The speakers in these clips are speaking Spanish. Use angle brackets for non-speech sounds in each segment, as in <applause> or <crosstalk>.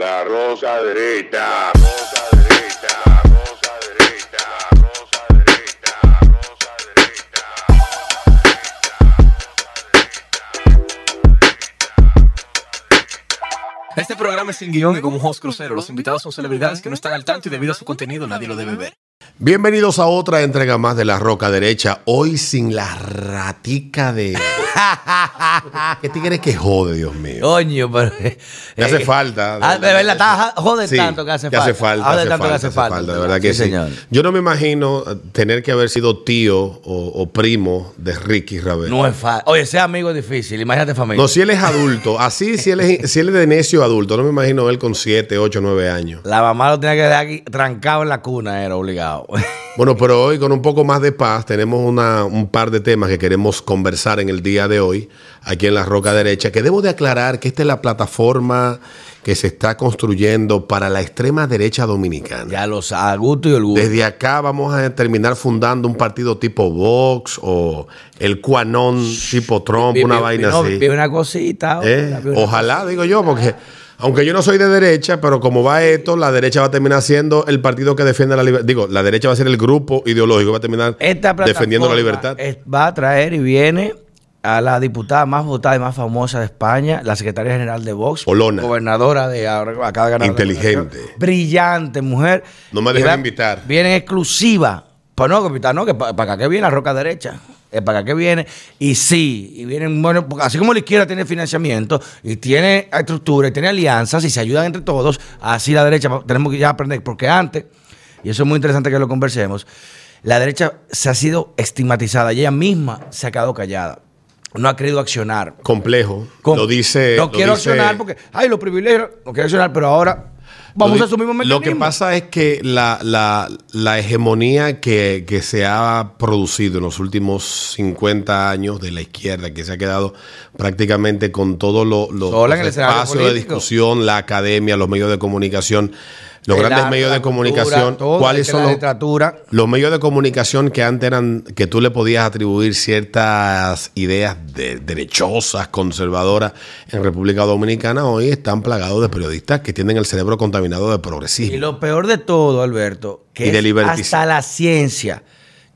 La rosa derecha. Rosa derecha. Rosa derecha. Rosa derecha. Rosa derecha. Este programa es sin guion y como un host crucero. Los invitados son celebridades que no están al tanto y debido a su contenido nadie lo debe ver. Bienvenidos a otra entrega más de La Roca Derecha. Hoy sin la ratica de. <laughs> ¿Qué tigre que jode, Dios mío? Coño, pero. <laughs> Me hace eh, falta. ah, de verdad, está- jode Sí, tanto que hace falta. hace falta. Jode hace tanto que falta, hace falta. De verdad que sí. señor. Yo no me imagino tener que haber sido tío o, o primo de Ricky Ravel. No es fácil. Oye, ser amigo es difícil. Imagínate familia. No, si él es adulto, así si él es, si él es de necio adulto, no me imagino él con 7, 8, 9 años. La mamá lo tenía que dejar aquí trancado en la cuna, era obligado. <laughs> Bueno, pero hoy con un poco más de paz tenemos una- un par de temas que queremos conversar en el día de hoy aquí en la Roca Derecha, que debo de aclarar que esta es la plataforma que se está construyendo para la extrema derecha dominicana. ya los a gusto y orgullo. Desde acá vamos a terminar fundando un partido tipo Vox o el Quanon tipo Trump, Vi- una vi- vaina no, así. vi una cosita. Eh, vi una- Ojalá, digo yo, porque aunque yo no soy de derecha, pero como va esto, la derecha va a terminar siendo el partido que defiende la libertad. Digo, la derecha va a ser el grupo ideológico va a terminar defendiendo la libertad. va a traer y viene a la diputada más votada y más famosa de España, la secretaria general de Vox, Olona. gobernadora de ahora acaba de ganar Inteligente. brillante mujer. No me va- invitar. Viene en exclusiva. Pues no, capitán, no, que para acá que viene la roca derecha. Es para acá que viene. Y sí, y vienen, bueno, porque así como la izquierda tiene financiamiento y tiene estructura y tiene alianzas y se ayudan entre todos, así la derecha tenemos que ya aprender. Porque antes, y eso es muy interesante que lo conversemos, la derecha se ha sido estigmatizada y ella misma se ha quedado callada. No ha querido accionar. Complejo. Lo dice. No lo quiero dice- accionar porque, ay, los privilegios, no quiero accionar, pero ahora vamos lo a asumir un Lo que pasa es que la, la- la hegemonía que, que se ha producido en los últimos 50 años de la izquierda, que se ha quedado prácticamente con todos lo- lo- los espacios de discusión, la academia, los medios de comunicación, los El grandes arte, medios de cultura, comunicación, todo, ¿cuáles son la los, literatura. los medios de comunicación que antes eran, que tú le podías atribuir ciertas ideas de- derechosas, conservadoras en República Dominicana, hoy están plagados de periodistas que tienen el cerebro contaminado de progresismo. Y lo peor de todo, Alberto, que Y de es hasta la ciencia.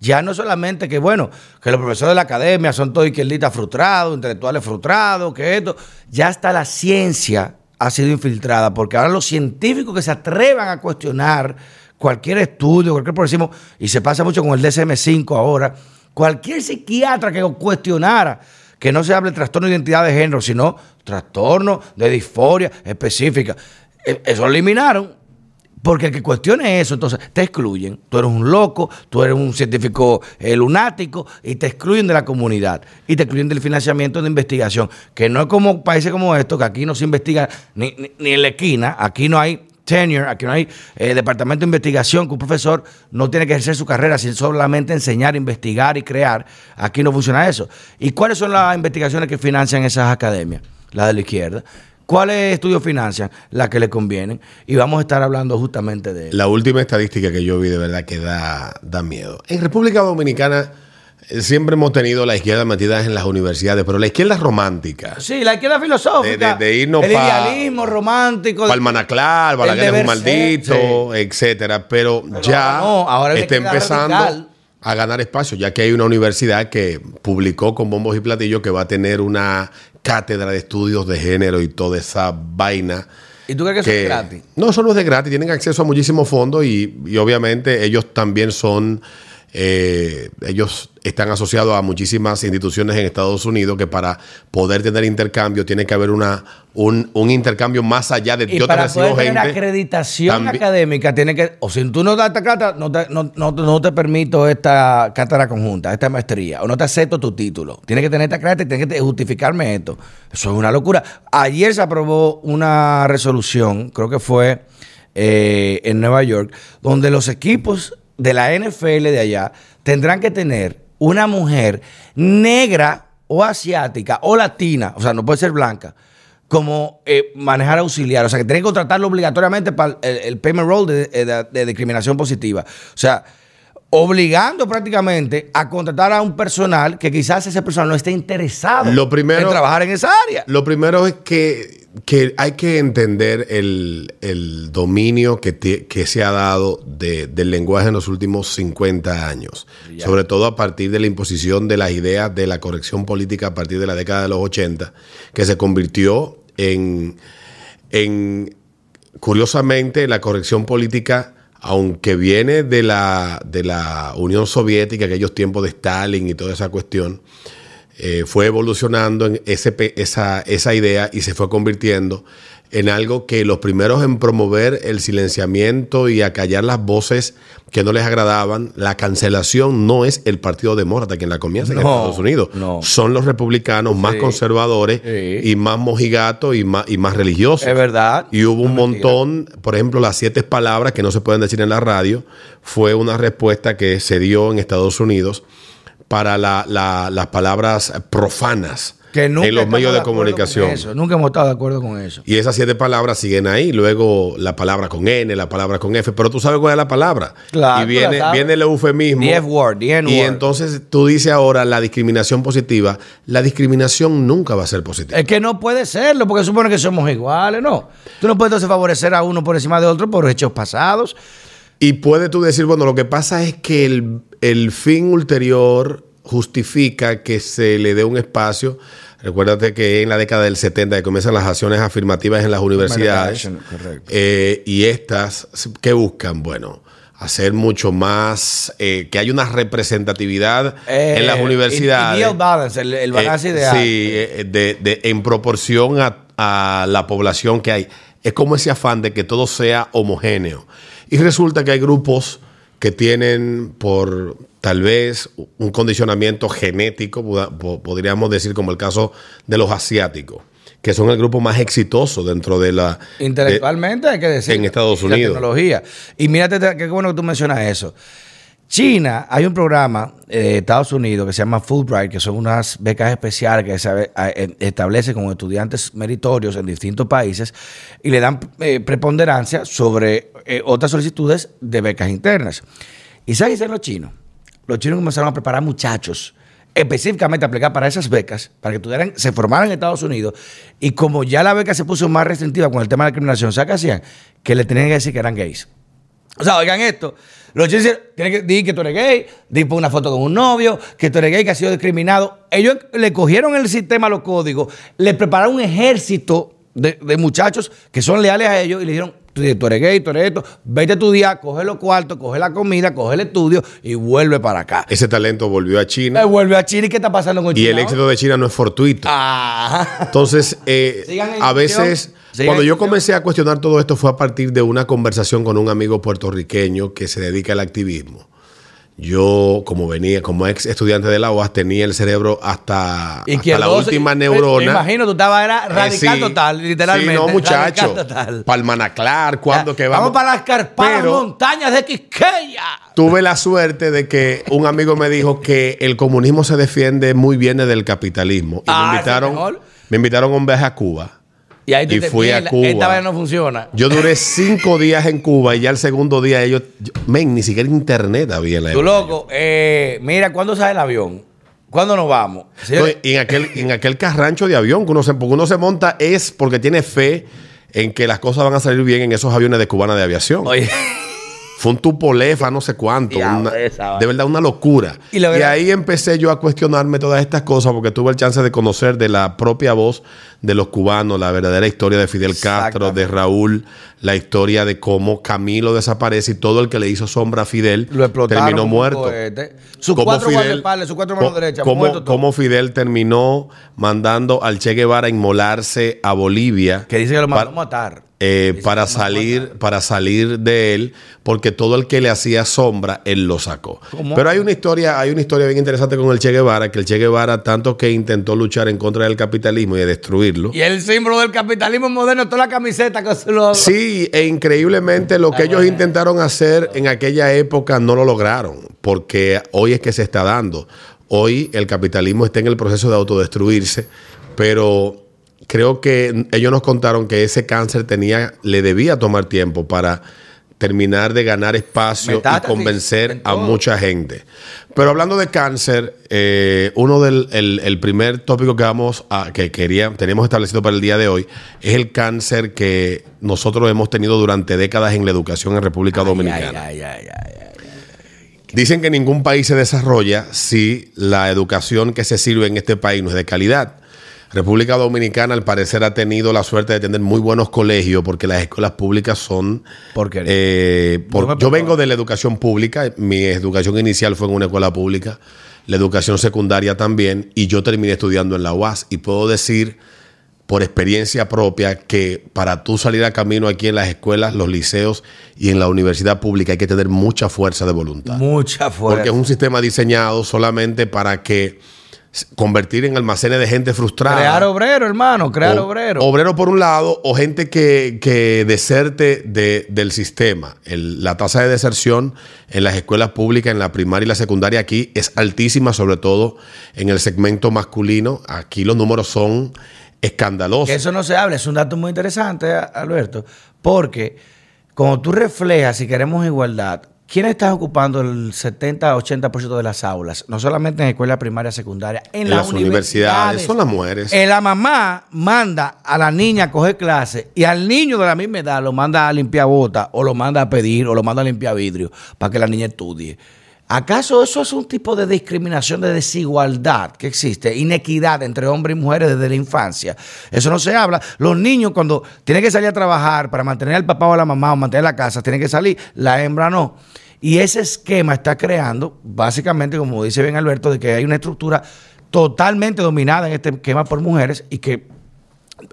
Ya no solamente que, bueno, que los profesores de la academia son todos izquierdistas frustrados, intelectuales frustrados, que esto, ya hasta la ciencia ha sido infiltrada, porque ahora los científicos que se atrevan a cuestionar cualquier estudio, cualquier progresismo, y se pasa mucho con el DSM-5 ahora, cualquier psiquiatra que cuestionara que no se hable de trastorno de identidad de género, sino trastorno de disforia específica, eh, eso eliminaron. Porque el que cuestione eso, entonces te excluyen. Tú eres un loco, tú eres un científico eh, lunático y te excluyen de la comunidad y te excluyen del financiamiento de investigación. Que no es como países como estos, que aquí no se investiga ni, ni- en la esquina, aquí no hay tenure, aquí no hay eh, departamento de investigación, que un profesor no tiene que ejercer su carrera sin solamente enseñar, investigar y crear. Aquí no funciona eso. ¿Y cuáles son las investigaciones que financian esas academias? Las de la izquierda. ¿Cuáles estudios financian? Las que le convienen. Y vamos a estar hablando justamente de eso. La última estadística que yo vi de verdad que da, da miedo. En República Dominicana eh, siempre hemos tenido la izquierda metida en las universidades, pero la izquierda romántica. Sí, la izquierda filosófica. De- de- de irnos el pa- idealismo romántico. Palmanaclar, Balaguer es un maldito, etcétera. Pero, ya ahora no, ahora le está empezando radical. a ganar espacio, ya que hay una universidad que publicó con bombos y platillos que va a tener una cátedra de estudios de género y toda esa vaina. ¿Y tú crees que eso es gratis? No, eso no es de gratis, tienen acceso a muchísimos fondos y, y obviamente ellos también son, eh, ellos están asociados a muchísimas instituciones en Estados Unidos que para poder tener intercambio tiene que haber una, un, un intercambio más allá de Y yo te para recibo poder tener gente. acreditación tambi- académica, tiene que, o si tú no das esta cátedra, no te, no, no- no te permito esta cátedra conjunta, esta maestría, o no te acepto tu título. Tienes que tener esta cátedra y tienes que justificarme esto. Eso es una locura. Ayer se aprobó una resolución, creo que fue eh, en Nueva York, donde los equipos de la NFL de allá tendrán que tener una mujer negra o asiática o latina, o sea, no puede ser blanca, como eh, manejar auxiliar. O sea, que tienen que contratarlo obligatoriamente para el, el payment roll de, de- de discriminación positiva. O sea, obligando prácticamente a contratar a un personal que quizás ese personal no esté interesado Lo primero- en trabajar en esa área. Lo primero es que, que hay que entender el, el dominio que, te- que se ha dado de- del lenguaje en los últimos 50 años. Sobre todo a partir de la imposición de las ideas de la corrección política a partir de la década de los 80, que se convirtió en, en curiosamente, la corrección política, aunque viene de la, de la Unión Soviética, aquellos tiempos de Stalin y toda esa cuestión, eh, fue evolucionando en ese, esa, esa idea y se fue convirtiendo en algo que los primeros en promover el silenciamiento y acallar las voces que no les agradaban, la cancelación no es el Partido Demócrata quien la comienza en Estados Unidos, no. son los republicanos más Sí. conservadores Sí. y más mojigatos y más, y más religiosos. Es verdad. Y hubo un mentira. montón, por ejemplo, las siete palabras que no se pueden decir en la radio, fue una respuesta que se dio en Estados Unidos para la- la- las palabras profanas en los medios de comunicación. eso. Nunca hemos estado de acuerdo con eso. Y esas siete palabras siguen ahí. Luego la palabra con N, la palabra con F. Pero tú sabes cuál es la palabra. Claro, y viene, viene el eufemismo. The Y entonces tú dices ahora la discriminación positiva. La discriminación nunca va a ser positiva. Es que no puede serlo, porque supone que somos iguales, ¿no? Tú no puedes entonces favorecer a uno por encima de otro por hechos pasados. Y puede tú decir, bueno, lo que pasa es que el, el fin ulterior justifica que se le dé un espacio. Recuérdate que en la década del 70 que comienzan las acciones afirmativas en las universidades. eh, y estas, ¿qué buscan? Bueno, hacer mucho más, eh, que haya una representatividad en las Eh, universidades. Ideal balance, el, el balance Eh, ideal. Sí, de- de- en proporción a, a la población que hay. Es como ese afán de que todo sea homogéneo. Y resulta que hay grupos que tienen por tal vez un condicionamiento genético, podríamos decir como el caso de los asiáticos, que son el grupo más exitoso dentro de la... Intelectualmente hay que decir. en Estados y la Unidos. tecnología. Y mírate, qué bueno que tú mencionas eso. China, hay un programa eh, de Estados Unidos que se llama Fulbright, que son unas becas especiales que eh, establece con estudiantes meritorios en distintos países y le dan eh, preponderancia sobre eh, otras solicitudes de becas internas. ¿Y sabes qué los chinos? Los chinos comenzaron a preparar muchachos específicamente a aplicar para esas becas, para que se formaran en Estados Unidos, y como ya la beca se puso más restrictiva con el tema de la discriminación, ¿sabes qué hacían? Que le tenían que decir que eran gays. O sea, oigan esto. Los dicen, tienen que decir que tú eres gay, di una foto con un novio, que tú eres gay, que has sido discriminado. Ellos le cogieron el sistema, los códigos, le prepararon un ejército de muchachos que son leales a ellos y le dijeron, tú, eres gay, tú eres esto, vete a estudiar, coge los cuartos, coge la comida, coge el estudio y vuelve para acá. Ese talento volvió a China Eh, vuelve a Chile, ¿qué está pasando con y China? el éxito de China no es fortuito. Ah. Entonces, eh, <laughs> a veces, cuando yo comencé a cuestionar todo esto fue a partir de una conversación con un amigo puertorriqueño que se dedica al activismo. Yo, como venía, como ex estudiante de la UAS, tenía el cerebro hasta, hasta la última neurona. Me imagino, tú estabas, era Eh, radical sí. total, literalmente. Sí, no, muchacho. Para el Manaclar, cuando Ya, que vamos. para las carpadas montañas de Quisqueya. Tuve la suerte de que un amigo me dijo que el comunismo se defiende muy bien desde el capitalismo. Y Ah, me es invitaron, me invitaron a un viaje a Cuba. Y ahí tú Y te fui a Cuba. Esta vez no funciona. Yo duré cinco <laughs> días en Cuba y ya el segundo día ellos, yo- men, ni siquiera internet había en la Tú loco, eh, mira, ¿cuándo sale el avión? ¿Cuándo nos vamos? No, en aquel, en aquel carrancho de avión que uno se, porque uno se monta es porque tiene fe en que las cosas van a salir bien en esos aviones de cubana de aviación. Oye, Fue un tupolefa, no sé cuánto. Una- esa vaina. de verdad, una locura. Y Y, la verdad- ahí empecé yo a cuestionarme todas estas cosas porque tuve el chance de conocer de la propia voz de los cubanos la verdadera historia de Fidel Castro, de Raúl, la historia de cómo Camilo desaparece y todo el que le hizo sombra a Fidel lo explotaron. terminó muerto. Sus cuatro Fidel- guardaespaldas, sus cuatro manos derechas, cómo- muertos todos. cómo Fidel terminó mandando al Che Guevara a inmolarse a Bolivia. Que dice que lo mandó a matar. Eh, para salir para salir de él porque todo el que le hacía sombra él lo sacó ¿Cómo? pero hay una historia hay una historia bien interesante con el Che Guevara que el Che Guevara tanto que intentó luchar en contra del capitalismo y de destruirlo Y el símbolo del capitalismo moderno, toda la camiseta que se lo. Sí, e increíblemente lo que Ah, ellos bueno. intentaron hacer en aquella época no lo lograron, porque hoy es que se está dando. Hoy el capitalismo está en el proceso de autodestruirse, pero creo que ellos nos contaron que ese cáncer tenía, le debía tomar tiempo para terminar de ganar espacio Metástasis y convencer en a mucha gente. Pero hablando de cáncer, eh, uno del el, el primer tópico que vamos a, que quería, teníamos establecido para el día de hoy, es el cáncer que nosotros hemos tenido durante décadas en la educación en República Dominicana. Ay, ay, ay, ay, ay. Dicen que ningún país se desarrolla si la educación que se sirve en este país no es de calidad. República Dominicana, al parecer, ha tenido la suerte de tener muy buenos colegios porque las escuelas públicas son. Eh, por- No yo vengo de la educación pública. Mi educación inicial fue en una escuela pública, la educación secundaria también, y yo terminé estudiando en la UAS. Y puedo decir, por experiencia propia, que para tú salir a camino aquí en las escuelas, los liceos y en la universidad pública hay que tener mucha fuerza de voluntad. Mucha fuerza. Porque es un sistema diseñado solamente para que convertir en almacenes de gente frustrada. Crear obrero, hermano, crear O- obrero. Obrero por un lado, o gente que, que deserte de- del sistema. El- la tasa de deserción en las escuelas públicas, en la primaria y la secundaria aquí es altísima, sobre todo en el segmento masculino. Aquí los números son escandalosos. Que eso no se habla, es un dato muy interesante, Alberto, porque cuando tú reflejas, si queremos igualdad, ¿quién está ocupando el 70-80% de las aulas? No solamente en escuela primaria, secundaria, en, En las, las universidades, son las mujeres. Eh, la mamá manda a la niña a coger clase y al niño de la misma edad lo manda a limpiar botas o lo manda a pedir o lo manda a limpiar vidrio para que la niña estudie. ¿Acaso eso es un tipo de discriminación, de desigualdad que existe, inequidad entre hombres y mujeres desde la infancia? Eso no se habla. Los niños cuando tienen que salir a trabajar para mantener al papá o a la mamá o mantener la casa, tienen que salir, la hembra no. Y ese esquema está creando, básicamente, como dice bien Alberto, de que hay una estructura totalmente dominada en este esquema por mujeres y que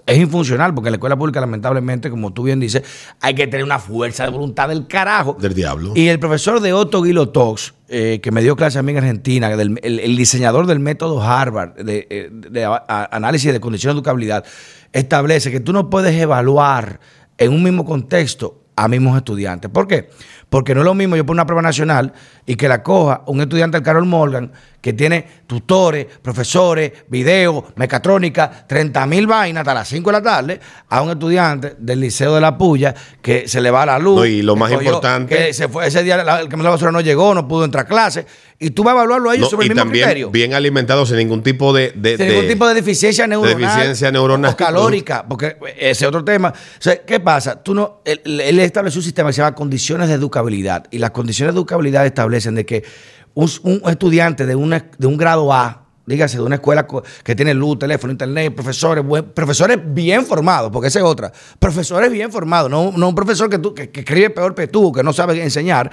es infuncional, porque en la escuela pública, lamentablemente, como tú bien dices, hay que tener una fuerza de voluntad del carajo. Del diablo. Y el profesor de Otto Guilo Tox, eh, que me dio clase a mí en Argentina, del- el, el diseñador del método Harvard de, eh, de a- a- análisis de condiciones de educabilidad, establece que tú no puedes evaluar en un mismo contexto a mismos estudiantes. ¿Por qué? Porque no es lo mismo yo pongo una prueba nacional y que la coja un estudiante del Carol Morgan que tiene tutores, profesores, video, mecatrónica, 30 mil vainas hasta las 5 de la tarde, a un estudiante del Liceo de la Puya que se le va la luz. No, y lo más cogió- importante- Que se fue ese día, la- el que me la basura no llegó, no pudo entrar a clase. Y tú vas a evaluarlo a ellos No, sobre el mismo también criterio. bien alimentados sin ningún tipo de, de- Sin ningún tipo de deficiencia neuronal. deficiencia neuronal. O calórica, porque ese es otro tema. O sea, ¿qué pasa? Tú no, él, él estableció un sistema que se llama condiciones de educabilidad. Y las condiciones de educabilidad establecen de que un, estudiante de, de un grado A, dígase, de una escuela que tiene luz, teléfono, internet, profesores, profesores bien formados, porque esa es otra. Profesores bien formados, no, no un profesor que, tú, que, escribe peor que tú, que no sabe enseñar.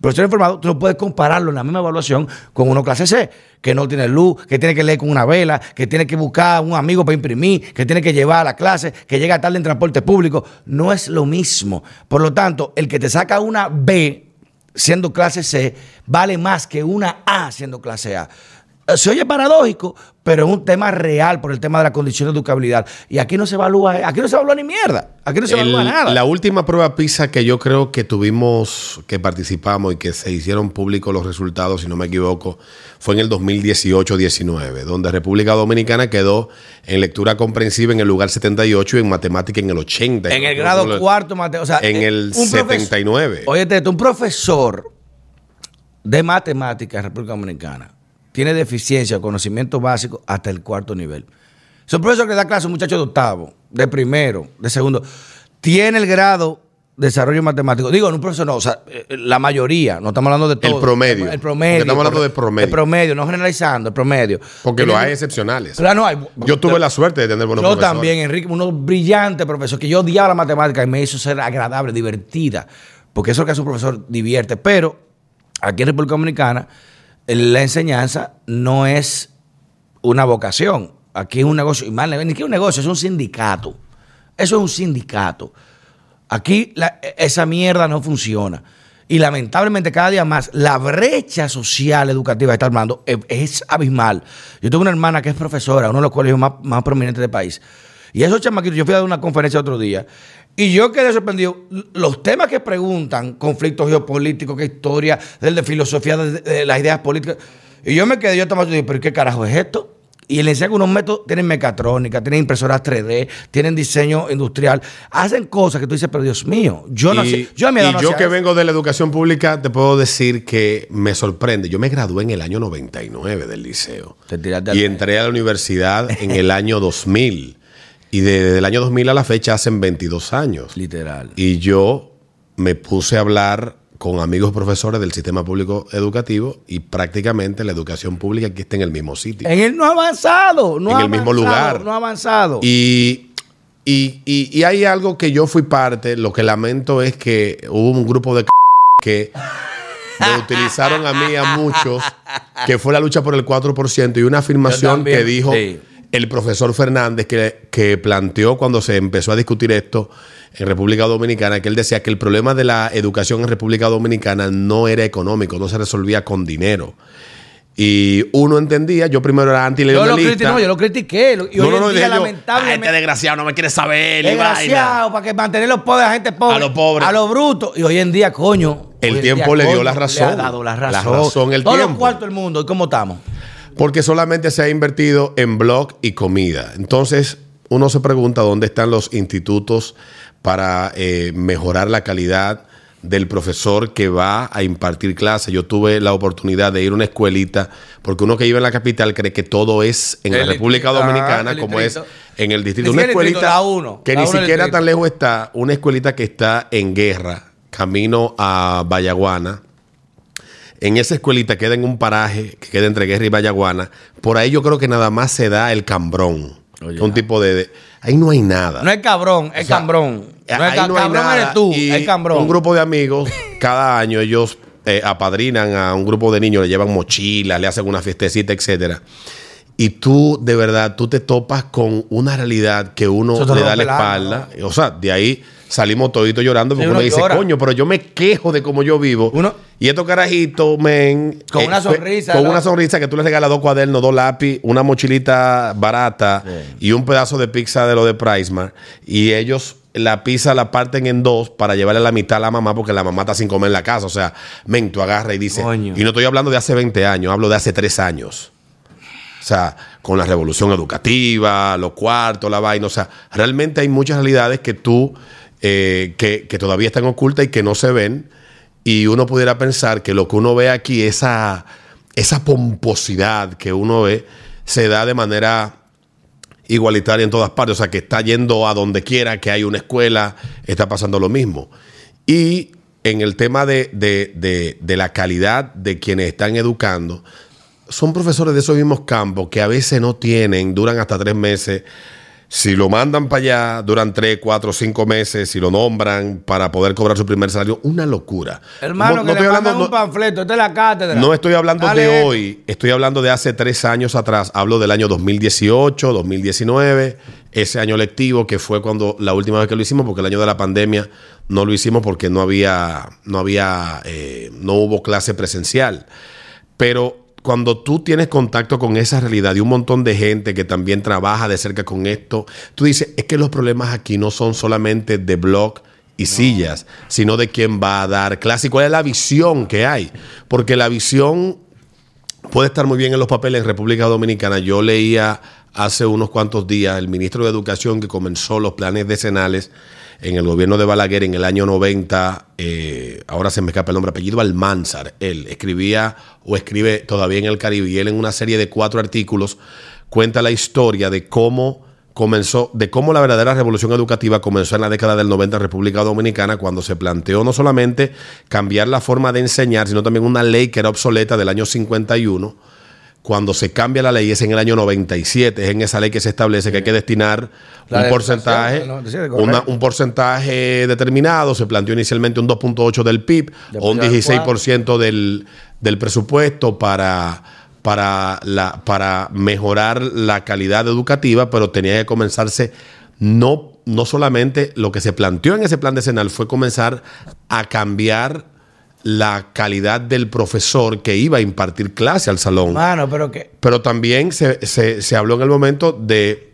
Profesor informado, tú no puedes compararlo en la misma evaluación con uno clase C, que no tiene luz, que tiene que leer con una vela, que tiene que buscar un amigo para imprimir, que tiene que llevar a la clase, que llega tarde en transporte público. No es lo mismo. Por lo tanto, el que te saca una B siendo clase C vale más que una A siendo clase A. Eh, Se oye paradójico, pero es un tema real por el tema de la condición de educabilidad. Y aquí no se evalúa, aquí no se evalúa ni mierda. Aquí no se evalúa El- nada. La última prueba PISA que yo creo que tuvimos, que participamos y que se hicieron públicos los resultados, si no me equivoco, fue en el 2018-19, donde República Dominicana quedó en lectura comprensiva en el lugar 78 y en matemática en el 80. En el grado cuarto, Mateo. O sea, En eh, el un profesor- 79. Oye, un profesor de matemáticas en República Dominicana tiene deficiencia o conocimiento básico hasta el cuarto nivel. Es un profesor que da clase a un muchacho de octavo, de primero, de segundo. Tiene el grado de desarrollo matemático. Digo, no un profesor, no, o sea, eh, la mayoría, no estamos hablando de todo. promedio. El promedio. Estamos hablando de promedio. El promedio, no generalizando, el promedio. Porque lo hay excepcionales. Claro, no hay. Yo tuve la suerte de tener buenos Yo profesores. también, Enrique, unos brillantes profesores que yo odiaba la matemática y me hizo ser agradable, divertida. Porque eso es lo que hace un profesor divierte. Pero aquí en República Dominicana, la enseñanza no es una vocación. Aquí es un negocio. Y más, ni que es un negocio, es un sindicato. Eso es un sindicato. Aquí la- esa mierda no funciona. Y lamentablemente cada día más la brecha social educativa que está armando es, es abismal. Yo tengo una hermana que es profesora, uno de los colegios más, más prominentes del país. Y esos chamaquitos, yo fui a dar una conferencia otro día y yo quedé sorprendido. Los temas que preguntan, conflictos geopolíticos, qué historia, de filosofía, de, de las ideas políticas. Y yo me quedé, yo estaba diciendo, pero ¿qué carajo es esto? y le enseñan unos métodos, tienen mecatrónica, tienen impresoras 3D, tienen diseño industrial, hacen cosas que tú dices, pero Dios mío, yo no sé, yo a mi edad y no yo que eso. vengo de la educación pública, te puedo decir que me sorprende. Yo me gradué en el año 99 del liceo. Te Y entré a la universidad en el año 2000. Y desde el año 2000 a la fecha hacen 22 años. Literal. Y yo me puse a hablar con amigos profesores del sistema público educativo y prácticamente la educación pública aquí está en el mismo sitio. En el no avanzado, no En el mismo lugar. No avanzado. Y, y, y- y hay algo que yo fui parte, lo que lamento es que hubo un grupo de c- que me <laughs> utilizaron a mí y a muchos, que fue la lucha por el 4% y una afirmación también, que dijo sí. El profesor Fernández que, que planteó cuando se empezó a discutir esto en República Dominicana, que él decía que el problema de la educación en República Dominicana no era económico, no se resolvía con dinero. Y uno entendía, yo primero era anti yo lo critiqué, no, yo lo critiqué. Y hoy en día, yo, "Ah, lamentablemente. este desgraciado no me quiere saber. y vaina". Desgraciado, para que mantener los pobres a la gente pobre. A los pobres. A los brutos. Y hoy en día, coño. El tiempo le dio coño, la razón. Le ha dado la La razón. razón, el Todos los tiempo. cuartos del mundo. ¿Y cómo estamos? Porque solamente se ha invertido en blog y comida. Entonces, uno se pregunta dónde están los institutos para eh, mejorar la calidad del profesor que va a impartir clases. Yo tuve la oportunidad de ir a una escuelita, porque uno que vive en la capital cree que todo es en la República Dominicana, como es en el distrito. Una distrito, escuelita la uno, que la ni uno siquiera tan lejos está, una escuelita que está en guerra, camino a Vallaguana. En esa escuelita queda en un paraje que queda entre Guerra y Vallaguana. Por ahí yo creo que nada más se da el cambrón. Oye, un tipo de, de- Ahí no hay nada. No es cabrón, es O sea, cambrón. No es ca- no hay cabrón nada. eres tú, Y es cambrón. Un grupo de amigos, cada año ellos eh, apadrinan a un grupo de niños, le llevan mochilas, le hacen una fiestecita, etcétera. Y tú, de verdad, tú te topas con una realidad que uno le da la espalda. O sea, de ahí salimos toditos llorando porque Sí, uno, uno dice, llora. coño, pero yo me quejo de cómo yo vivo. Uno- y estos carajitos, men. Con una fue- sonrisa, Con ¿no? una sonrisa que tú le regalas dos cuadernos, dos lápiz, una mochilita barata y un pedazo de pizza de lo de Pricemark. Y ellos la pizza la parten en dos para llevarle la mitad a la mamá porque la mamá está sin comer en la casa. O sea, men, tú agarra y dice. Coño. Y no estoy hablando de hace 20 años, hablo de hace 3 años. O sea, con la revolución educativa, los cuartos, la vaina. O sea, realmente hay muchas realidades que tú, eh, que, todavía están ocultas y que no se ven. Y uno pudiera pensar que lo que uno ve aquí, esa, esa pomposidad que uno ve, se da de manera igualitaria en todas partes. O sea, que está yendo a donde quiera que hay una escuela, está pasando lo mismo. Y en el tema de- de- de la calidad de quienes están educando, son profesores de esos mismos campos que a veces no tienen, duran hasta tres meses. Si lo mandan para allá, duran tres, cuatro, cinco meses, si lo nombran para poder cobrar su primer salario, una locura. Hermano, No- no que estoy le hablando- mandan un no- panfleto. Esta es la cátedra. no estoy hablando Dale de hoy, estoy hablando de hace tres años atrás. Hablo del año 2018, 2019, ese año lectivo que fue cuando la última vez que lo hicimos, porque el año de la pandemia no lo hicimos porque no había, no había, eh, no hubo clase presencial. Pero cuando tú tienes contacto con esa realidad y un montón de gente que también trabaja de cerca con esto, tú dices, es que los problemas aquí no son solamente de blog y sillas, sino de quién va a dar clase y cuál es la visión que hay. Porque la visión puede estar muy bien en los papeles en República Dominicana. Yo leía hace unos cuantos días el ministro de Educación que comenzó los planes decenales en el gobierno de Balaguer en el año 90, eh, ahora se me escapa el nombre, apellido Almanzar, él escribía o escribe todavía en el Caribe y él en una serie de cuatro artículos cuenta la historia de cómo comenzó, de cómo la verdadera revolución educativa comenzó en la década del 90 en República Dominicana cuando se planteó no solamente cambiar la forma de enseñar, sino también una ley que era obsoleta del año 51 cuando se cambia la ley es en el año 97, es en esa ley que se establece que hay que destinar La un de porcentaje, una- un porcentaje determinado, se planteó inicialmente un 2.8 del PIB o un Después al 16% del, del presupuesto para, para, la, para mejorar la calidad educativa, pero tenía que comenzarse no, no solamente lo que se planteó en ese plan decenal fue comenzar a cambiar la calidad del profesor que iba a impartir clase al salón. Mano, pero que. Pero también se, se- se habló en el momento de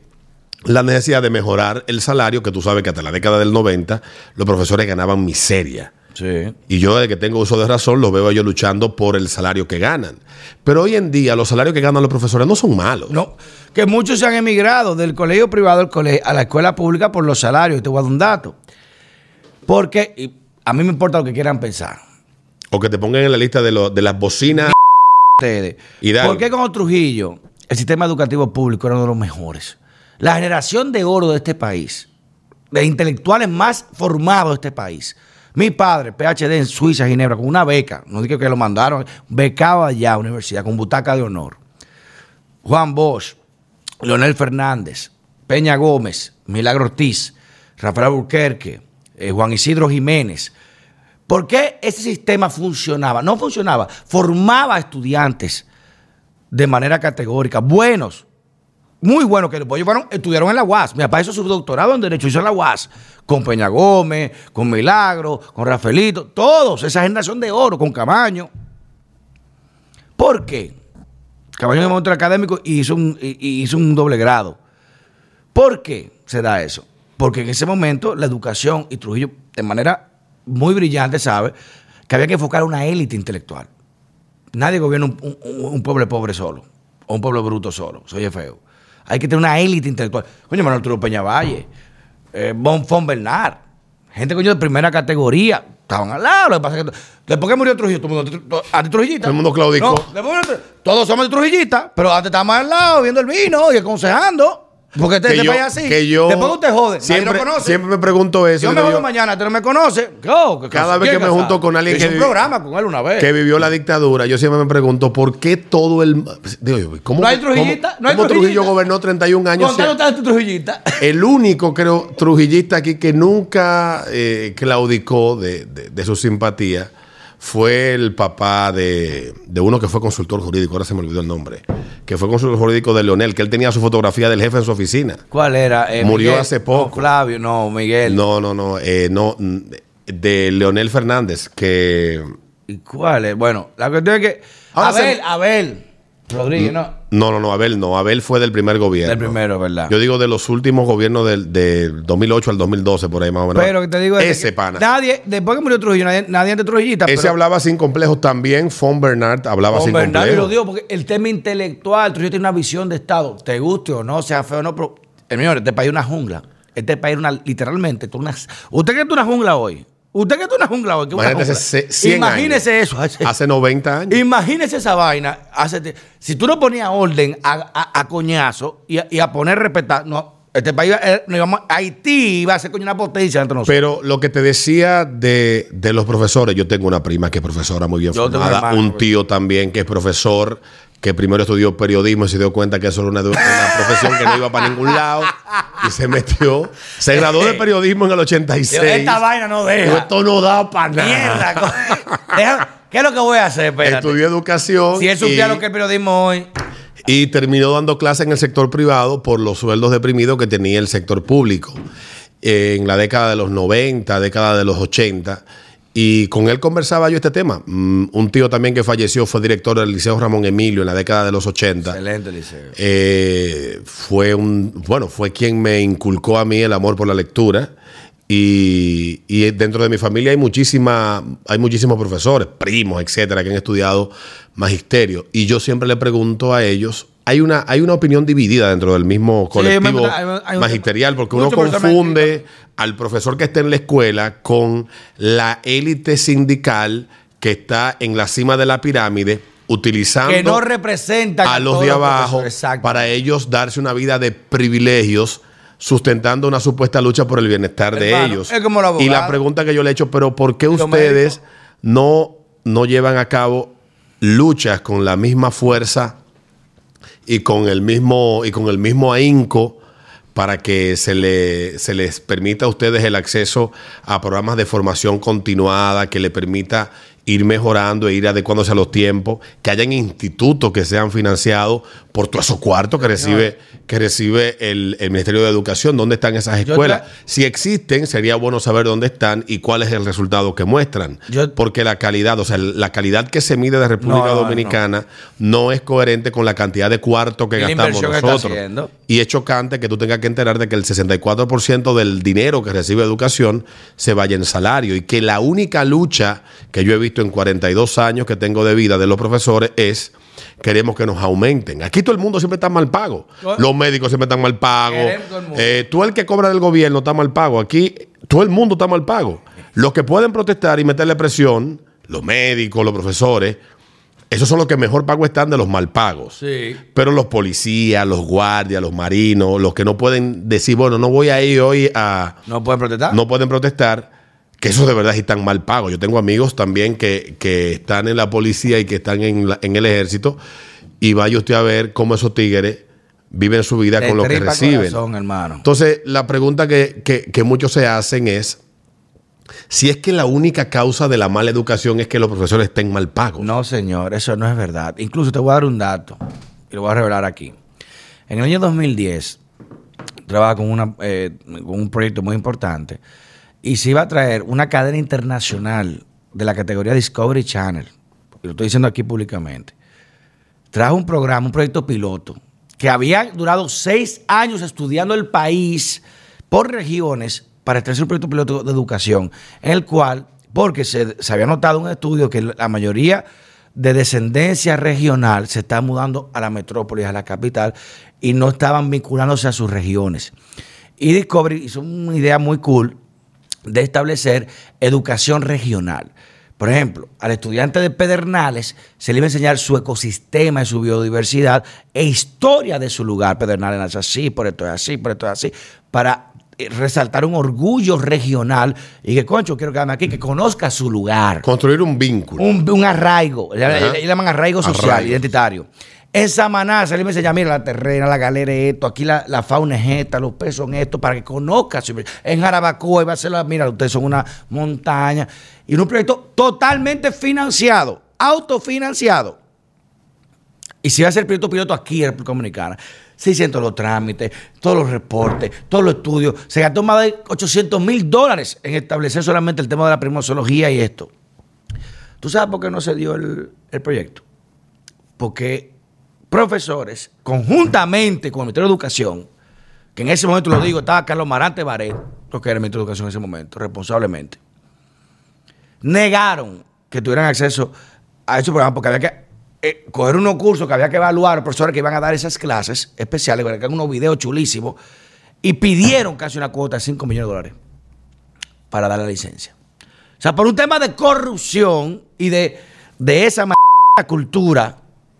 la necesidad de mejorar el salario, que tú sabes que hasta la década del 90 los profesores ganaban miseria. Sí. Y yo, desde que tengo uso de razón, los veo ellos luchando por el salario que ganan. Pero hoy en día, los salarios que ganan los profesores no son malos. No, que muchos se han emigrado del colegio privado al colegio, a la escuela pública por los salarios. Te voy a dar un dato. Porque a mí me importa lo que quieran pensar. O que te pongan en la lista de, lo- de las bocinas. Ustedes. Y dale. ¿Por qué con Trujillo el sistema educativo público era uno de los mejores? La generación de oro de este país, de intelectuales más formados de este país. Mi padre, PhD en Suiza, Ginebra, con una beca, no digo que lo mandaron, becado allá a universidad, con butaca de honor. Juan Bosch, Leonel Fernández, Peña Gómez, Milagro Ortiz, Rafael Alburquerque, eh, Juan Isidro Jiménez. ¿Por qué ese sistema funcionaba? No funcionaba, formaba estudiantes de manera categórica, buenos, muy buenos, que después fueron, estudiaron en la UAS. Mi papá hizo su doctorado en Derecho, hizo en la UAS, con Peña Gómez, con Milagro, con Rafaelito, todos, esa generación de oro, con Camaño. ¿Por qué? Camaño de momento académico y hizo un, y hizo un doble grado. ¿Por qué se da eso? Porque en ese momento la educación y Trujillo, de manera muy brillante, sabe que había que enfocar a una élite intelectual. Nadie gobierna un, un- un pueblo pobre solo, o un pueblo bruto solo, soy feo. Hay que tener una élite intelectual. Coño, Manuel Arturo Peñavalle, eh, Bonfón Bernard, gente coño de primera categoría, estaban al lado. Lo que pasa es que después que murió Trujillo, todo el mundo, to- antitrujillita. Todo el mundo claudicó. No, después todos somos antitrujillistas, pero antes estábamos al lado viendo el vino y aconsejando. Porque yo- país es así. que yo después usted jode, siempre, lo conoce. siempre me pregunto eso. yo me jodo mañana, usted no me conoce. Que Cada vez que ¿quién me casado? junto con alguien Hice que un programa con él una vez. que vivió la dictadura, yo siempre me pregunto por qué todo el. Digo yo, ¿cómo, No hay cómo- trujillita, no hay cómo Trujillo gobernó 31 años? Contalo tanto trujillita. El único, creo, trujillista aquí que nunca eh, claudicó de, de- de su simpatía fue el papá de, de uno que fue consultor jurídico, ahora se me olvidó el nombre, que fue consultor jurídico de Leonel, que él tenía su fotografía del jefe en su oficina. ¿Cuál era? Eh, Murió Miguel. hace poco. No, Flavio, no, Miguel. No, no, no, eh, no, de Leonel Fernández, que... ¿Y cuál es? Bueno, la cuestión es que. Ahora Abel, se- Abel. Rodríguez, no. No, no, no, Abel no, Abel fue del primer gobierno. Del primero, ¿verdad? Yo digo de los últimos gobiernos del, del 2008 al 2012, por ahí más o menos. pero que te digo es Ese que pana. Nadie, después que murió Trujillo, nadie, nadie ante Trujillita. Ese pero- hablaba sin complejos también. Fon Bernard hablaba Con sin Bernardo complejos. lo digo porque el tema intelectual, Trujillo tiene una visión de Estado, te guste o no, sea feo o no, pero, eh, señor, este país es una jungla. Este país es una, literalmente, tú una- usted cree que es una jungla hoy. Usted que es una jungla hoy. hace 100 Imagínese años. eso. hace- Hace 90 años. Imagínese esa vaina. hace- si tú no ponías orden a, a- a coñazo y a, y a poner respetar, no, este país, eh, no íbamos- Haití iba a ser coño una potencia entre nosotros. Pero lo que te decía de, de los profesores, yo tengo una prima que es profesora muy bien Yo tengo un formada, hermano, un tío también que es profesor, que primero estudió periodismo y se dio cuenta que eso era una, una profesión que no iba para ningún lado y se metió. Se graduó de periodismo en el 86. Esta vaina no deja. Esto no da para nada. Mierda. ¿Qué es lo que voy a hacer? Espérate. Estudió educación. Si él supiera lo que es el periodismo hoy. y terminó dando clases en el sector privado por los sueldos deprimidos que tenía el sector público en la década de los 90, década de los 80. Y con él conversaba yo este tema. Mm, un tío también que falleció fue director del Liceo Ramón Emilio en la década de los 80. Excelente, Liceo. Eh, fue un bueno fue quien me inculcó a mí el amor por la lectura y, y dentro de mi familia hay muchísima hay muchísimos profesores primos etcétera que han estudiado magisterio y yo siempre le pregunto a ellos hay una hay una opinión dividida dentro del mismo Sí, hay un- colectivo hay magisterial porque uno confunde al profesor que está en la escuela con la élite sindical que está en la cima de la pirámide utilizando Que no representan a los de abajo para ellos darse una vida de privilegios sustentando una supuesta lucha por el bienestar de ellos. es como los y la pregunta que yo le he hecho, pero ¿por qué ustedes no, no llevan a cabo luchas con la misma fuerza y con el mismo y con el mismo ahínco para que se, le, se les permita a ustedes el acceso a programas de formación continuada que le permita ir mejorando e ir adecuándose a los tiempos, que hayan institutos que sean financiados por todos esos cuartos que recibe, que recibe el, el Ministerio de Educación. ¿Dónde están esas escuelas? Si existen, sería bueno saber dónde están y cuál es el resultado que muestran. Yo- Porque la calidad, o sea, la calidad que se mide de República No, Dominicana no. es coherente con la cantidad de cuartos que gastamos que nosotros. Y es chocante que tú tengas que enterar de que el 64% del dinero que recibe educación se vaya en salario y que la única lucha que yo he visto en 42 años que tengo de vida de los profesores es queremos que nos aumenten. Aquí todo el mundo siempre está mal pago. Los médicos siempre están mal pagos. Eh, tú el que cobra del gobierno está mal pago. Aquí todo el mundo está mal pago. Los que pueden protestar y meterle presión, los médicos, los profesores, esos son los que mejor pago están de los mal pagos. Sí. Pero los policías, los guardias, los marinos, los que no pueden decir, bueno, no voy a ir hoy a... ¿No pueden protestar? No pueden protestar, que esos de verdad sí están mal pagos. Yo tengo amigos también que, que están en la policía y que están en, la- en el ejército y vaya usted a ver cómo esos tigres viven su vida De con lo que reciben. corazón, hermano. Entonces, la pregunta que, que- que muchos se hacen es si es que la única causa de la mala educación es que los profesores estén mal pagos. No, señor, eso no es verdad. Incluso te voy a dar un dato y lo voy a revelar aquí. En el año 2010, trabajaba con, una, eh, con un proyecto muy importante y se iba a traer una cadena internacional de la categoría Discovery Channel. Lo estoy diciendo aquí públicamente. Trajo un programa, un proyecto piloto, que había durado seis años estudiando el país por regiones para traerse un proyecto piloto de educación, en el cual, porque se, se había notado un estudio que la mayoría de descendencia regional se está mudando a la metrópolis, a la capital, y no estaban vinculándose a sus regiones. Y Discovery hizo una idea muy cool de establecer educación regional. Por ejemplo, al estudiante de Pedernales se le iba a enseñar su ecosistema y su biodiversidad e historia de su lugar. Pedernales nace así, por esto es así, por esto es así, para eh, resaltar un orgullo regional y que, concho, quiero quedarme aquí, que conozca su lugar. Construir un vínculo. Un, un arraigo, le llaman arraigo social, identitario. En Samaná se le iba a enseñar, mira, la terrena, la galera es esto, aquí la, la fauna es esta, los peces son esto, para que conozca. su- En Jarabacoa iba a ser la, mira, ustedes son una montaña. Y en un proyecto totalmente financiado, autofinanciado. Y si va a ser proyecto piloto aquí en República Dominicana, 600 los trámites, todos los reportes, todos los estudios. Se gastó más de 800 mil dólares en establecer solamente el tema de la primosología y esto. ¿Tú sabes por qué no se dio el, el proyecto? Porque profesores, conjuntamente con el Ministerio de Educación, que en ese momento lo digo, estaba Carlos Marante Baret, lo que era el Ministerio de Educación en ese momento, responsablemente, negaron que tuvieran acceso a esos programas porque había que eh, coger unos cursos que había que evaluar a los profesores que iban a dar esas clases especiales, que eran unos videos chulísimos, y pidieron casi una cuota de 5 millones de dólares para dar la licencia. O sea, por un tema de corrupción y de, de esa cultura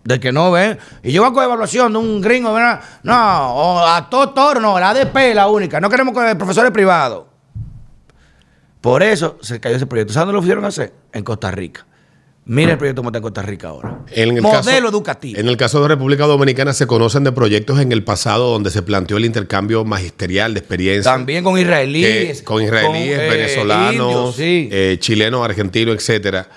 de que no ven. Y yo voy con evaluación de un gringo, ¿verdad? No, o a todo toro, no, la ADP es la única. No queremos con profesores privados. Por eso se cayó ese proyecto. ¿Saben dónde lo a hacer? En Costa Rica. Mira el proyecto cómo está en Costa Rica ahora. En el Modelo caso- educativo. En el caso de República Dominicana se conocen de proyectos en el pasado donde se planteó el intercambio magisterial de experiencia. También con israelíes. que- con israelíes, con, eh, venezolanos, sí. eh, chilenos, argentinos, etcétera.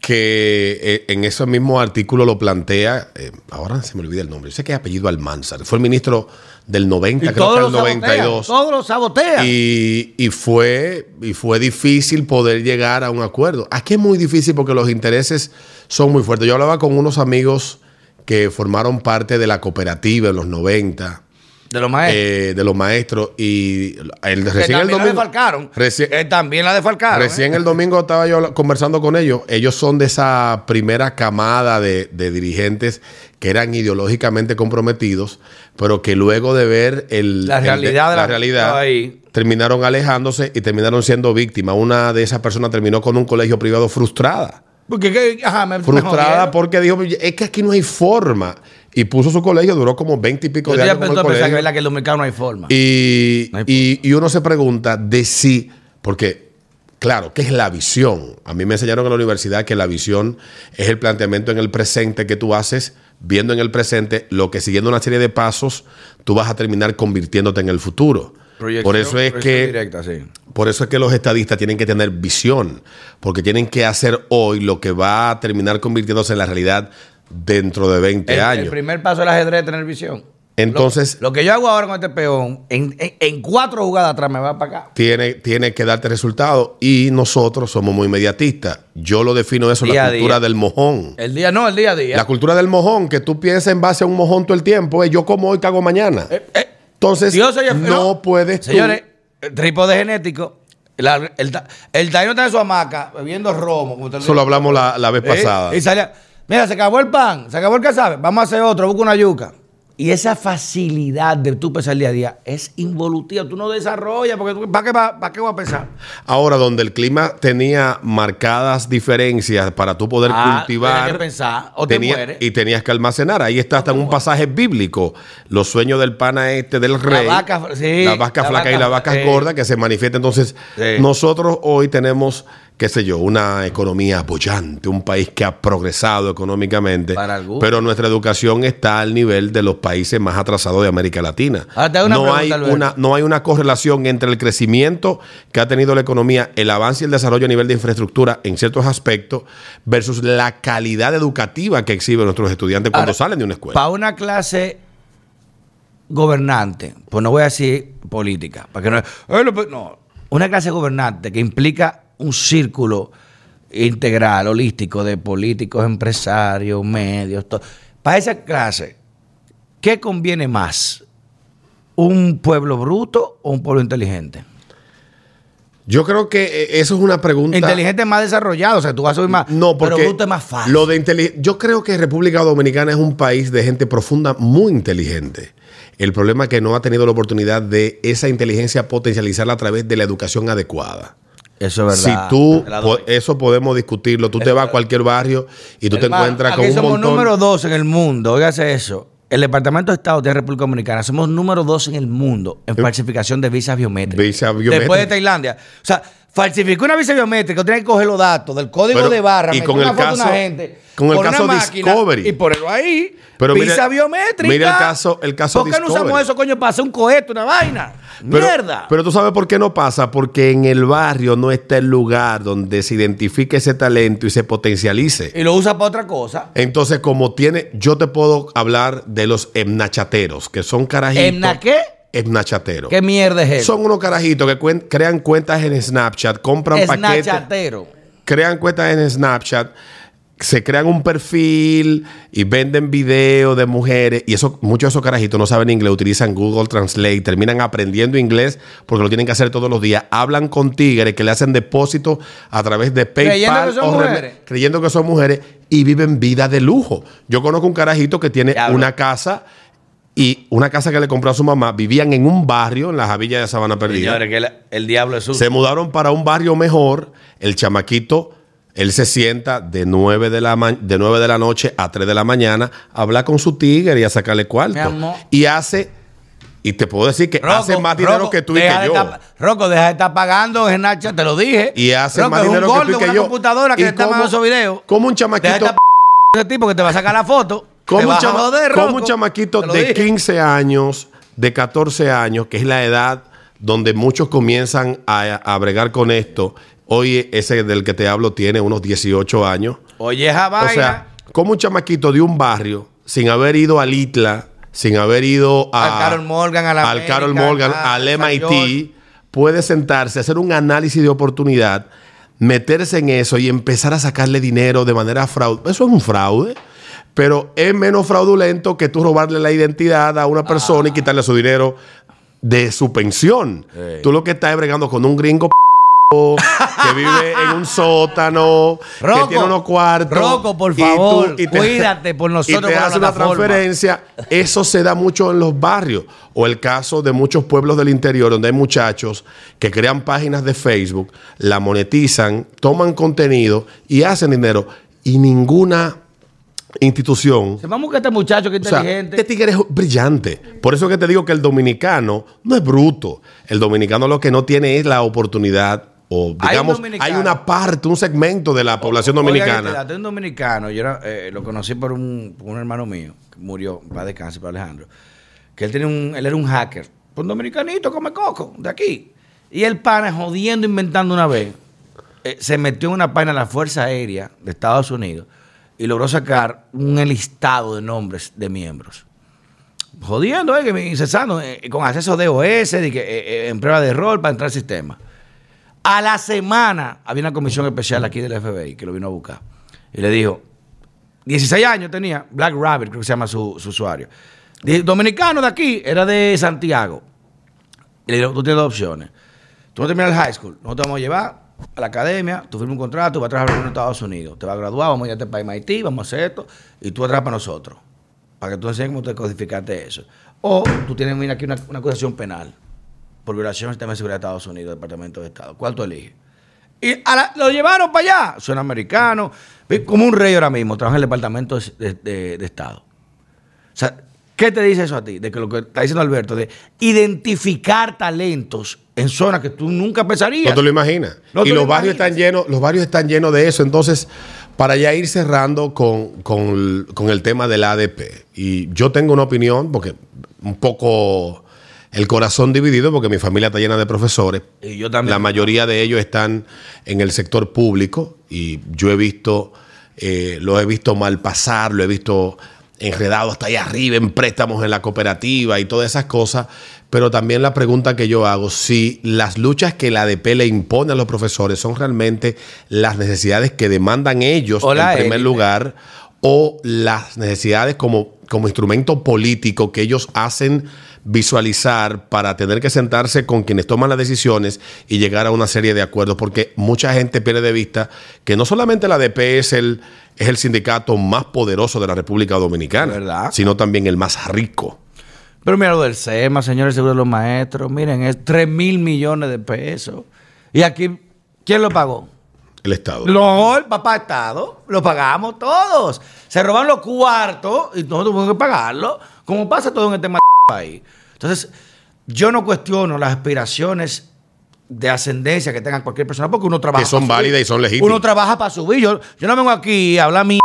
Que eh, en ese mismo artículo lo plantea, eh, ahora se me olvida el nombre, yo sé que es apellido Almanzar, fue el ministro del 90, y creo que el los sabotean. 92. Todos los sabotean. Y, y fue, y fue difícil poder llegar a un acuerdo. Aquí es muy difícil porque los intereses son muy fuertes. Yo hablaba con unos amigos que formaron parte de la cooperativa en los 90, de los maestros. eh, de los maestros, y el, que recién el también la domingo... defalcaron. recién- Eh, también la defalcaron. Recién ¿eh? el domingo estaba yo conversando con ellos. Ellos son de esa primera camada de, de dirigentes que eran ideológicamente comprometidos, pero que luego de ver el, La realidad la realidad ahí. terminaron alejándose y terminaron siendo víctimas. Una de esas personas terminó con un colegio privado frustrada. Porque, que- ajá, me, Frustrada porque dijo, es que aquí no hay forma. Y puso su colegio, duró como 20 y pico Yo de años. con el que, que el dominicano no hay forma. Y, No hay y- y uno se pregunta de si, porque, claro, ¿qué es la visión? A mí me enseñaron en la universidad que la visión es el planteamiento en el presente que tú haces, viendo en el presente lo que siguiendo una serie de pasos, tú vas a terminar convirtiéndote en el futuro. Proyección- Por eso es que directa, sí. por eso es que los estadistas tienen que tener visión, porque tienen que hacer hoy lo que va a terminar convirtiéndose en la realidad dentro de 20 El, años. el primer paso del ajedrez es tener visión. Entonces, Lo que yo hago ahora con este peón, en, en- en cuatro jugadas atrás me va para acá. tiene, tiene que darte resultados y nosotros somos muy inmediatistas. Yo lo defino eso, Día la cultura día. del mojón. El día no, el día a día. La cultura del mojón, que tú piensas en base a un mojón todo el tiempo, es yo como hoy, cago mañana. Eh, eh, Entonces, Dios oye, no, puedes tú- Señores, el trípode genético. la- el, el está en su hamaca bebiendo romo. Como usted Eso lo hablamos la, la vez Eh, pasada. Y salía, mira, se acabó el pan, se acabó el casabe, vamos a hacer otro, busca una yuca. Y esa facilidad de tú pensar día a día es involutiva. Tú no desarrollas, porque tú- ¿para qué, va- para qué voy a pensar? Ahora, donde el clima tenía marcadas diferencias para tú poder Ah, cultivar. tienes que pensar, o te tenía- mueres. Y tenías que almacenar. Ahí está hasta en un pasaje bíblico. Los sueños del pana este del rey. vaca, sí, la vaca la flaca y la vaca eh. gorda que se manifiesta. Entonces, Sí. nosotros hoy tenemos, qué sé yo, una economía apoyante, un país que ha progresado económicamente. Pero nuestra educación está al nivel de los países más atrasados de América Latina. Una no, pregunta, hay una, no hay una correlación entre el crecimiento que ha tenido la economía, el avance y el desarrollo a nivel de infraestructura en ciertos aspectos, versus la calidad educativa que exhiben nuestros estudiantes cuando Ahora, salen de una escuela. Para una clase gobernante, pues no voy a decir política, para que no, eh, no, una clase gobernante que implica un círculo integral, holístico de políticos, empresarios, medios, todo. Para esa clase, ¿qué conviene más? ¿Un pueblo bruto o un pueblo inteligente? Yo creo que eh, eso es una pregunta. Inteligente más desarrollado, o sea, tú vas a subir más. No, porque pero bruto es más fácil. Lo de Yo creo que República Dominicana es un país de gente profunda, muy inteligente. El problema es que no ha tenido la oportunidad de esa inteligencia potencializarla a través de la educación adecuada. Eso es Si verdad. tú, la doy. po- eso podemos discutirlo. Tú te vas a cualquier barrio y tú te encuentras con un somos montón. número dos en el mundo. Óigase eso. El Departamento de Estado de República Dominicana somos número dos en el mundo en falsificación de visas biométricas. Visa biométrica. Después de Tailandia. O sea, falsificó una visa biométrica, tiene que coger los datos del código Pero- de barra, y con una el foto de caso- una gente, con el caso Discovery. Y ponerlo ahí. Pero visa mire- biométrica. mire el caso- el caso ¿Por qué no usamos eso, coño, para hacer un cohete, una vaina? Pero- Mierda. Pero tú sabes por qué no pasa, porque en el barrio no está el lugar donde se identifique ese talento y se potencialice. y lo usa para otra cosa. Entonces, como tiene, yo te puedo hablar de los emnachateros, que son carajitos. ¿Emna qué? Emnachateros. ¿Qué mierda es eso? Son unos carajitos que cuen- crean cuentas en Snapchat, compran paquetes, Snapchatero. crean cuentas en Snapchat, se crean un perfil y venden videos de mujeres. Y eso, muchos de esos carajitos no saben inglés, utilizan Google Translate, terminan aprendiendo inglés porque lo tienen que hacer todos los días. Hablan con tigres que le hacen depósitos a través de PayPal. Creyendo que son o mujeres. creyendo que son mujeres y viven vida de lujo. Yo conozco un carajito que tiene una casa y una casa que le compró a su mamá. Vivían en un barrio en las Avillas de Sabana Perdida. Señores, que el, el diablo es. Se mudaron para un barrio mejor. El chamaquito, él se sienta de 9 de la, ma- de 9 de la noche a 3 de la mañana a hablar con su tigre y a sacarle cuarto. Y hace, y te puedo decir que hace más dinero Rocco, que tú y que de yo. estar- Rocco, deja de estar pagando en Snapchat, te lo dije. Y hace Rocco, más es un dinero que tú y que una yo. computadora que ¿Y le está mandando esos videos. Como un Deja de chamaquito. estar ese tipo que te va a sacar la foto. Como un, chama- como un chamaquito de dije. 15 años, de 14 años, que es la edad donde muchos comienzan a, a bregar con esto. Hoy ese del que te hablo tiene unos 18 años. Oye, esa O vaina. sea, como un chamaquito de un barrio, sin haber ido al ITLA, sin haber ido a, Al Carol Morgan, a la al América, Carol Morgan, a al MIT, puede sentarse, hacer un análisis de oportunidad, meterse en eso y empezar a sacarle dinero de manera fraude. Eso es un fraude. Pero es menos fraudulento que tú robarle la identidad a una persona y quitarle su dinero de su pensión. Tú lo que estás es bregando con un gringo que vive en un sótano, que Rocco, tiene unos cuartos. Rocco, por y tú- favor, y cuídate por nosotros <laughs> Y te hace una transferencia. Eso se da mucho en los barrios. O el caso de muchos pueblos del interior donde hay muchachos que crean páginas de Facebook, la monetizan, toman contenido y hacen dinero. Y ninguna institución Se vamos a buscar este muchacho que es o sea, inteligente. este tigre es brillante. Por eso que te digo que el dominicano no es bruto. El dominicano lo que no tiene es la oportunidad, o Hay un digamos, hay, una parte, un segmento de la población Oiga, dominicana. este dato, un dominicano, yo era, eh, lo conocí por un, por un hermano mío, que murió, para descansar, para Alejandro, que él, tenía un, él era un hacker Un dominicanito come coco, de aquí. Y el pana, jodiendo, inventando una vez, eh, se metió en una página de la Fuerza Aérea de Estados Unidos y logró sacar un listado de nombres de miembros. Jodiendo, eh, que me- incesando, eh, con acceso de que, eh, eh, en prueba de rol para entrar al sistema. A la semana había una comisión especial aquí del FBI que lo vino a buscar. Y le dijo, 16 años tenía, Black Rabbit, creo que se llama su, su usuario. Dice, Dominicano de aquí, era de Santiago. Y le dijo, tú tienes dos opciones. Tú no terminas el high school, nosotros te vamos a llevar a la academia, tú firmas un contrato, vas a trabajar en Estados Unidos, te vas a graduar, vamos a irte para MIT, vamos a hacer esto, y tú atrás para nosotros, para que tú enseñes cómo te codificaste eso. O tú tienes mira, aquí una, acusación penal por violación al sistema de seguridad de Estados Unidos, Departamento de Estado. ¿Cuál tú eliges? Y lo llevaron para allá. Suena americano. Como un rey ahora mismo. Trabaja en el Departamento de, de- de- de Estado. O sea, ¿qué te dice eso a ti? De que lo que está diciendo Alberto, de identificar talentos en zonas que tú nunca pensarías. No te lo imaginas. No te y lo los barrios imaginas. están llenos, los barrios están llenos de eso. Entonces, para ya ir cerrando con, con- con el tema del ADP, y yo tengo una opinión, porque un poco el corazón dividido, porque mi familia está llena de profesores. Y yo también. La mayoría de ellos están en el sector público, y yo he visto, eh, lo he visto mal pasar, lo he visto enredado hasta allá arriba en préstamos en la cooperativa y todas esas cosas. Pero también la pregunta que yo hago, si las luchas que la ADP le impone a los profesores son realmente las necesidades que demandan ellos en primer lugar o las necesidades como, como instrumento político que ellos hacen visualizar para tener que sentarse con quienes toman las decisiones y llegar a una serie de acuerdos, porque mucha gente pierde de vista que no solamente la ADP es el, es el sindicato más poderoso de la República Dominicana, ¿Verdad? sino también el más rico. Pero mira lo del SEMA, señores, seguro de los maestros. Miren, es 3 mil millones de pesos. Y aquí, ¿quién lo pagó? El Estado. No, el papá Estado, lo pagamos todos. Se roban los cuartos y nosotros tenemos que pagarlo, como pasa todo en este mal país. Entonces, yo no cuestiono las aspiraciones de ascendencia que tenga cualquier persona, porque uno trabaja. Que son válidas y son legítimas. Uno trabaja para subir. Yo, yo no vengo aquí a hablar mi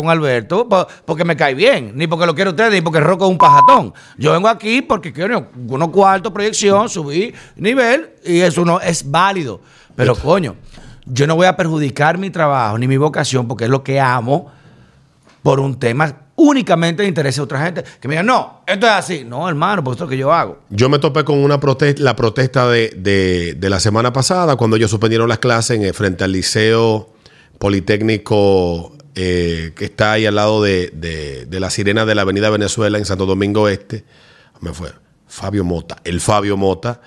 con Alberto po- porque me cae bien, ni porque lo quiero usted, ni porque Rocco es un pajatón. Yo vengo aquí porque quiero unos cuartos, proyección, subir nivel y eso no es válido. Pero coño, yo no voy a perjudicar mi trabajo ni mi vocación porque es lo que amo por un tema únicamente de interés de otra gente. Que me digan, no, esto es así. No, hermano, pues esto es lo que yo hago. Yo me topé con una protesta, la protesta de, de- de la semana pasada, cuando ellos suspendieron las clases en, frente al Liceo Politécnico eh, que está ahí al lado de, de- de la sirena de la Avenida Venezuela en Santo Domingo Este. Me fue Fabio Mota, el Fabio Mota.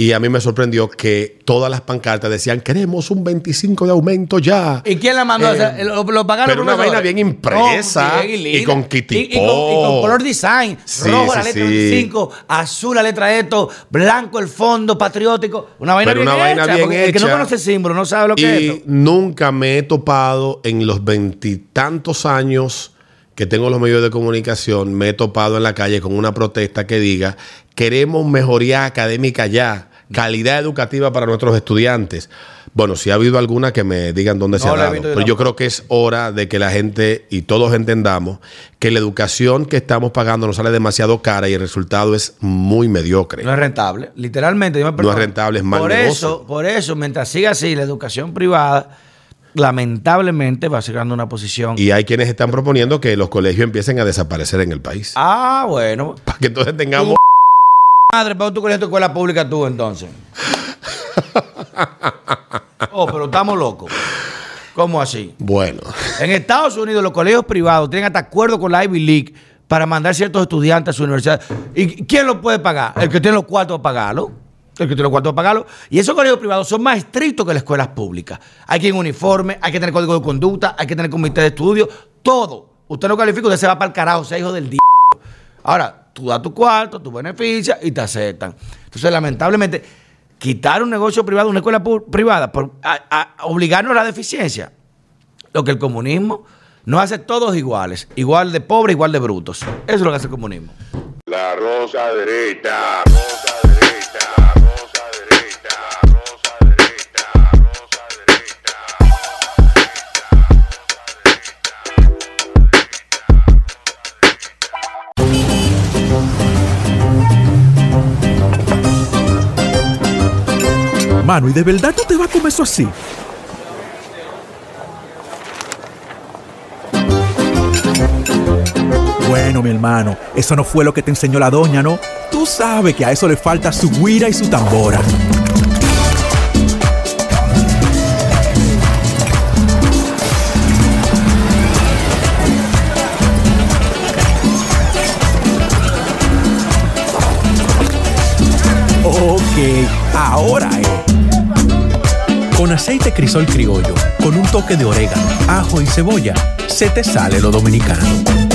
Y a mí me sorprendió que todas las pancartas decían, queremos un 25 de aumento ya. ¿Y quién la mandó a hacer? ¿Lo, lo pagaron pero una vaina bien impresa bien y con Y, y con, y kitipó. con color design. Sí, rojo la letra sí. 25, azul la letra esto, blanco el fondo, patriótico. Una vaina Pero bien una vaina hecha. bien porque El que no hecha. conoce el símbolo no sabe lo que es Y esto. nunca me he topado en los veintitantos años que tengo los medios de comunicación, me he topado en la calle con una protesta que diga, queremos mejoría académica ya, calidad educativa para nuestros estudiantes. Bueno, si ha habido alguna que me digan dónde se ha dado, pero yo tampoco. creo que es hora de que la gente y todos entendamos que la educación que estamos pagando nos sale demasiado cara y el resultado es muy mediocre. No es rentable. Literalmente, yo me No es rentable, es mal por negocio. Eso, por eso, mientras siga así, la educación privada, lamentablemente va dando una posición. Y hay quienes están proponiendo que los colegios empiecen a desaparecer en el país. Ah, bueno. Para que entonces tengamos... Madre, pero tú colegio tu escuela pública tú entonces. <laughs> oh, pero estamos locos. ¿Cómo así? Bueno, En Estados Unidos los colegios privados tienen hasta acuerdo con la Ivy League para mandar ciertos estudiantes a su universidad. ¿Y quién lo puede pagar? El que tiene los cuartos para pagarlo. El que tiene los cuartos para pagarlo. Y esos colegios privados son más estrictos que las escuelas públicas. Hay que ir en uniforme, hay que tener código de conducta, hay que tener comité de estudio, todo. Usted no califica, usted se va para el carajo, sea hijo del día. Ahora, tú das tu cuarto, tu beneficia y te aceptan. Entonces, lamentablemente, quitar un negocio privado, una escuela privada, por, obligarnos a la deficiencia, lo que el comunismo nos hace todos iguales, igual de pobres, igual de brutos. Eso es lo que hace el comunismo. La rosa derecha, rosa ¿y de verdad tú te vas a comer eso así? Bueno, mi hermano, eso no fue lo que te enseñó la doña, ¿no? Tú sabes que a eso le falta su guira y su tambora. Aceite crisol criollo, con un toque de orégano, ajo y cebolla, se te sale lo dominicano.